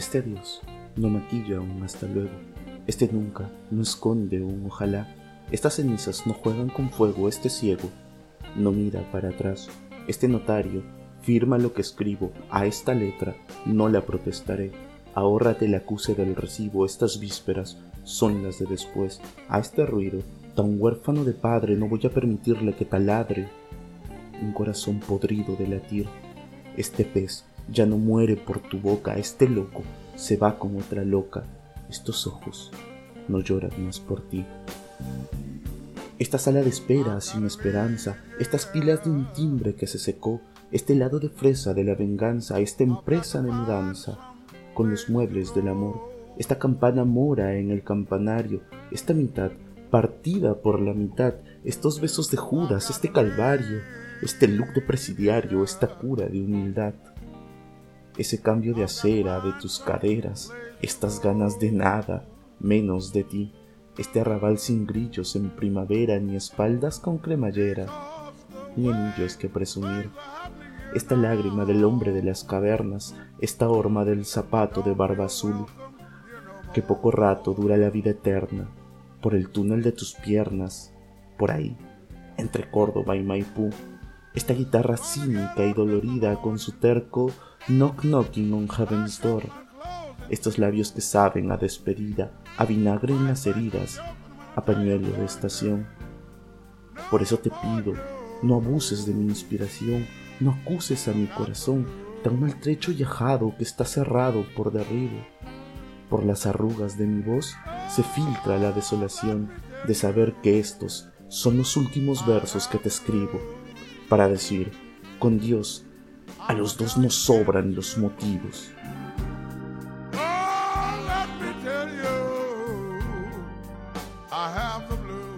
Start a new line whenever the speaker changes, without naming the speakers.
Este adiós no maquilla un hasta luego. Este nunca no esconde un ojalá. Estas cenizas no juegan con fuego. Este ciego no mira para atrás. Este notario firma lo que escribo. A esta letra no la protestaré. Ahórrate el acuse del recibo. Estas vísperas son las de después. A este ruido, tan huérfano de padre, no voy a permitirle que taladre un corazón podrido de latir. Este pez ya no muere por tu boca. Este loco se va con otra loca. Estos ojos no lloran más por ti. Esta sala de espera sin esperanza, estas pilas de un timbre que se secó, este lado de fresa de la venganza, esta empresa de mudanza, con los muebles del amor, esta campana mora en el campanario, esta mitad partida por la mitad, estos besos de Judas, este calvario, este de presidiario, esta cura de humildad ese cambio de acera de tus caderas, estas ganas de nada, menos de ti, este arrabal sin grillos en primavera, ni espaldas con cremallera, ni anillos que presumir, esta lágrima del hombre de las cavernas, esta horma del zapato de barba azul, que poco rato dura la vida eterna, por el túnel de tus piernas, por ahí, entre Córdoba y Maipú, esta guitarra cínica y dolorida con su terco knock knocking on heaven's door. Estos labios que saben a despedida, a vinagre en las heridas, a pañuelo de estación. Por eso te pido, no abuses de mi inspiración, no acuses a mi corazón, tan maltrecho y ajado que está cerrado por derribo. Por las arrugas de mi voz se filtra la desolación de saber que estos son los últimos versos que te escribo para decir, con Dios, a los dos nos sobran los motivos.
Oh,